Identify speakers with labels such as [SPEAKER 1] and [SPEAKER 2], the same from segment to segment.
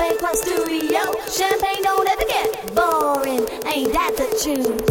[SPEAKER 1] Studio. Champagne don't ever get boring. Ain't that the truth?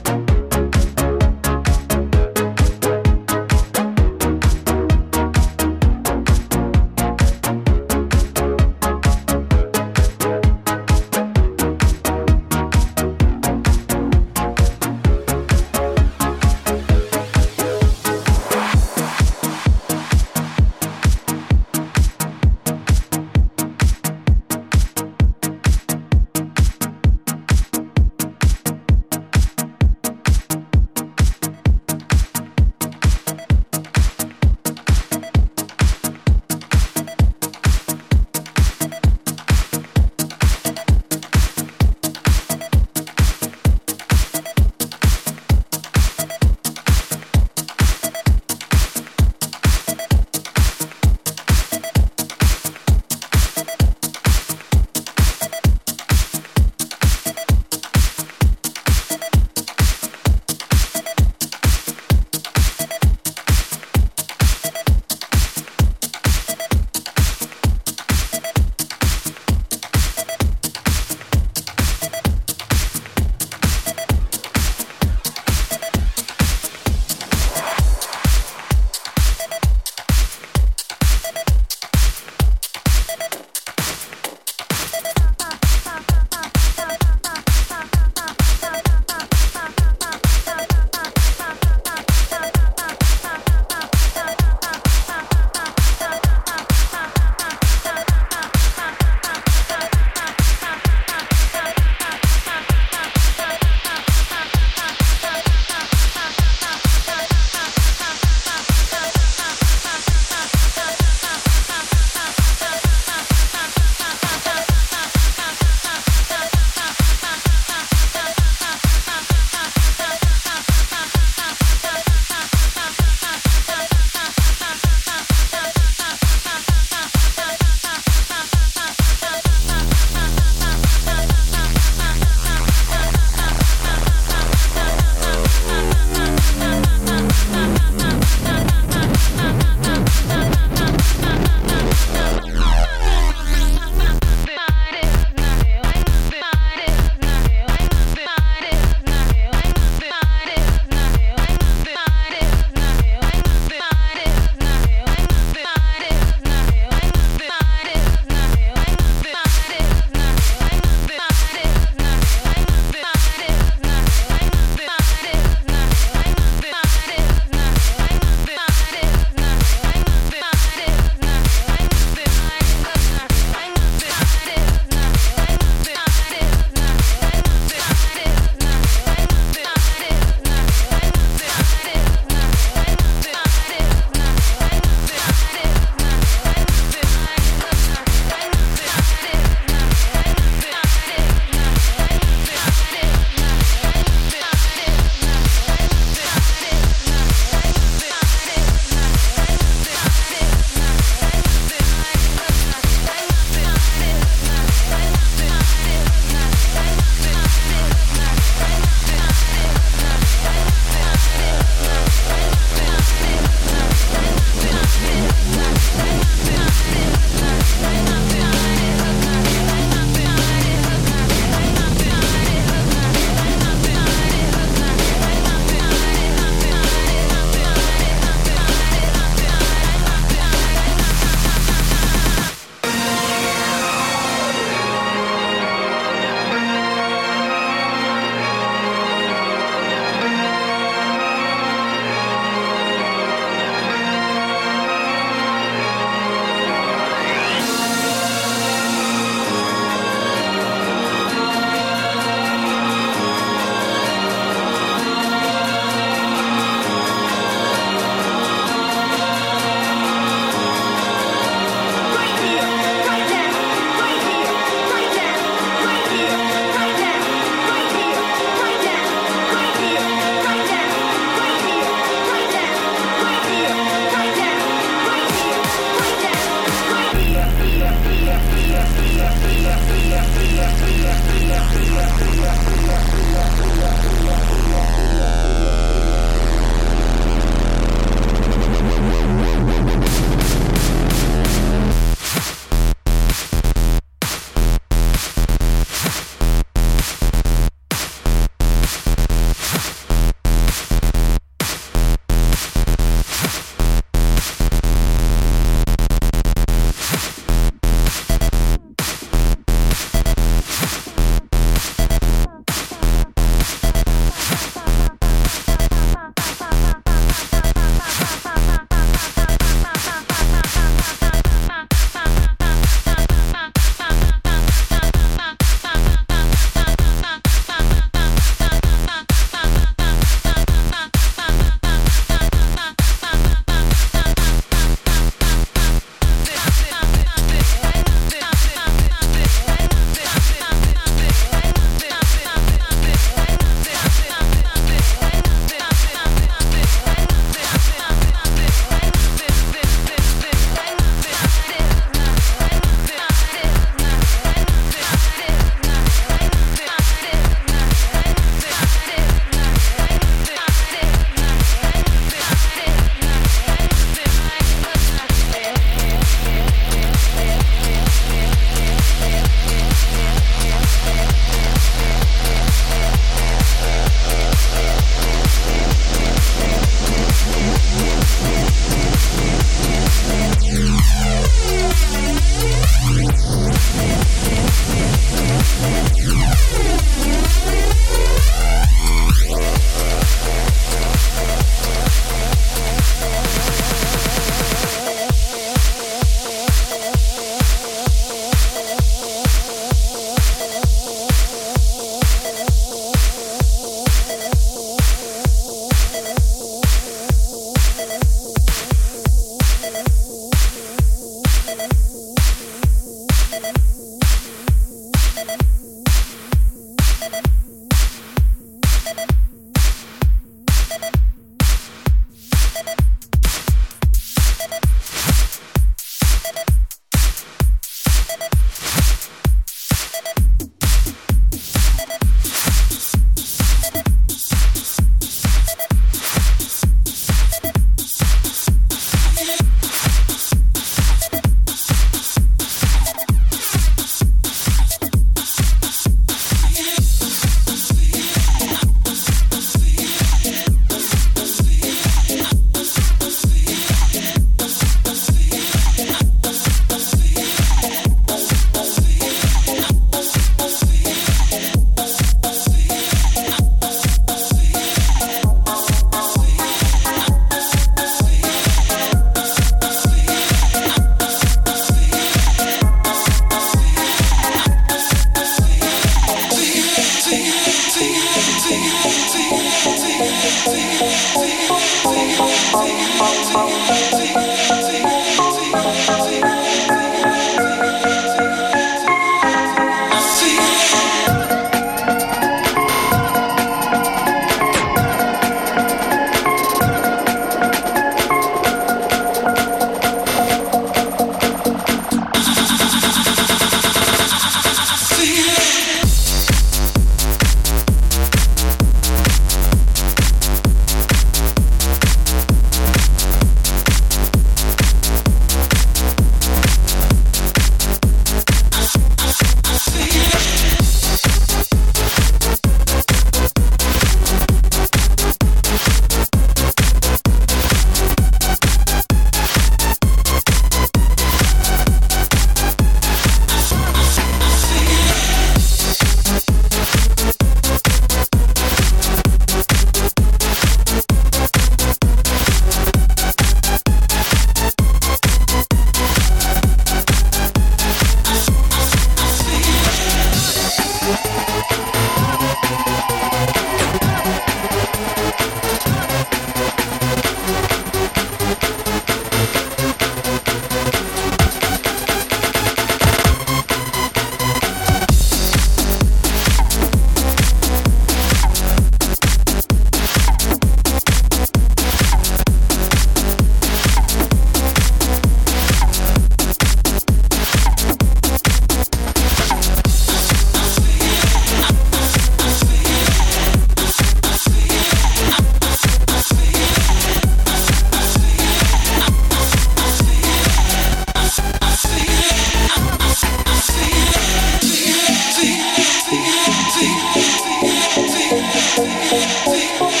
[SPEAKER 1] Thank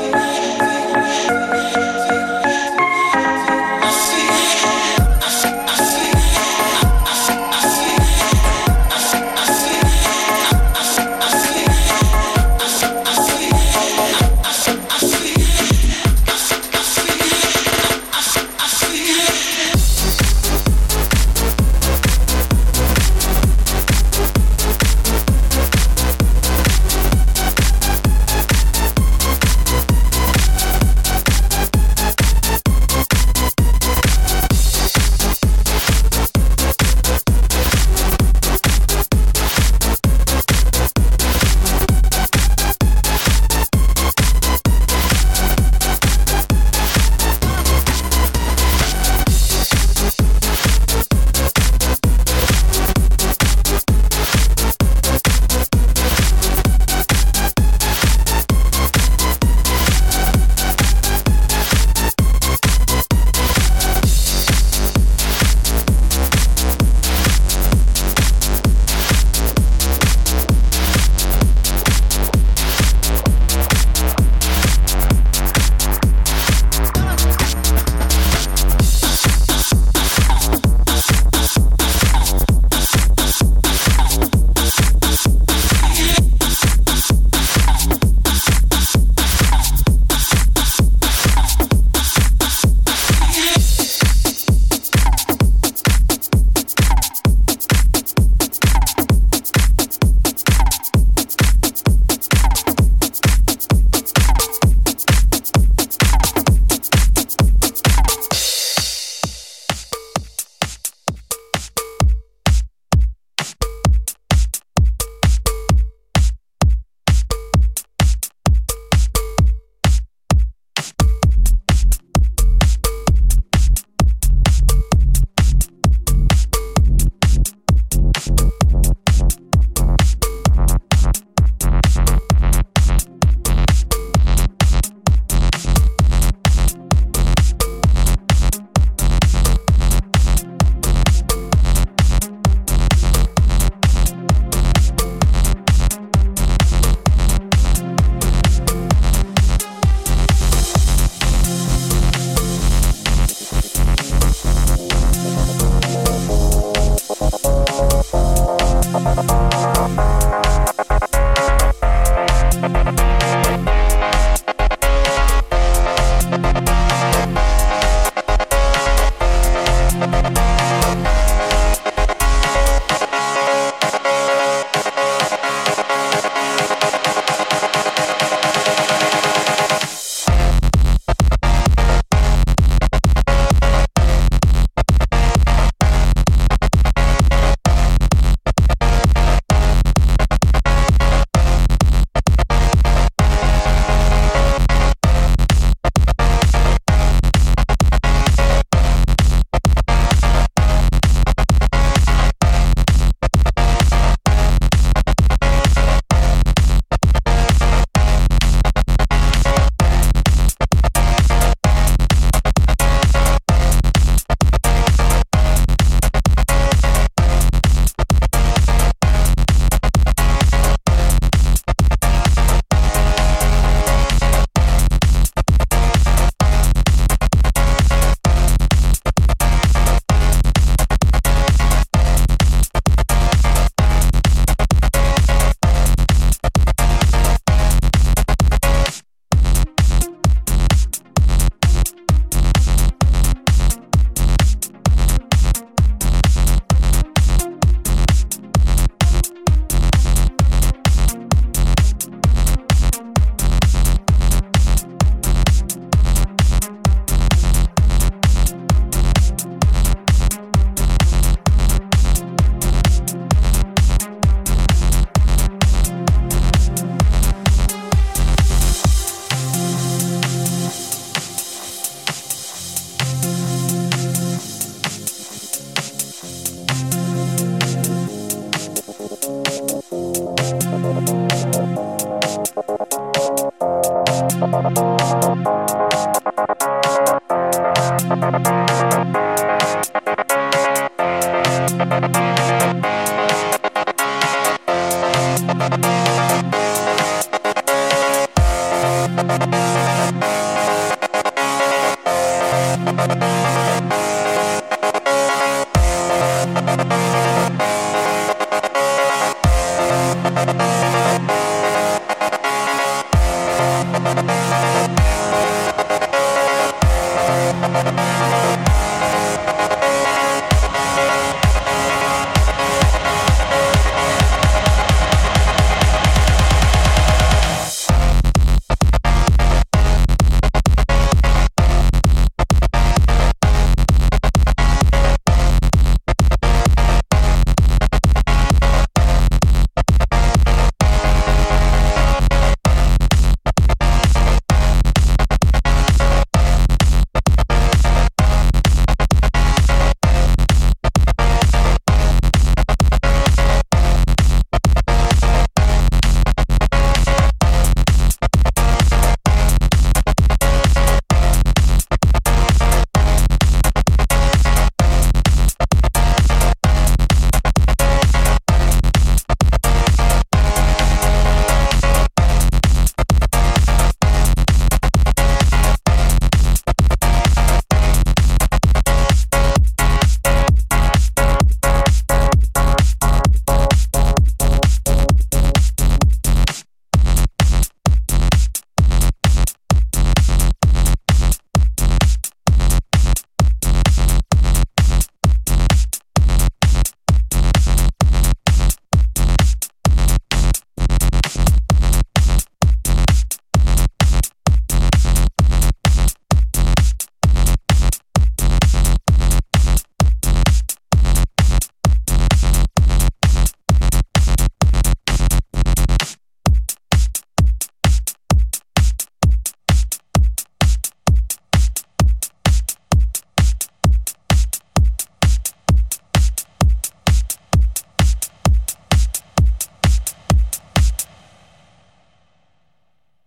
[SPEAKER 1] you.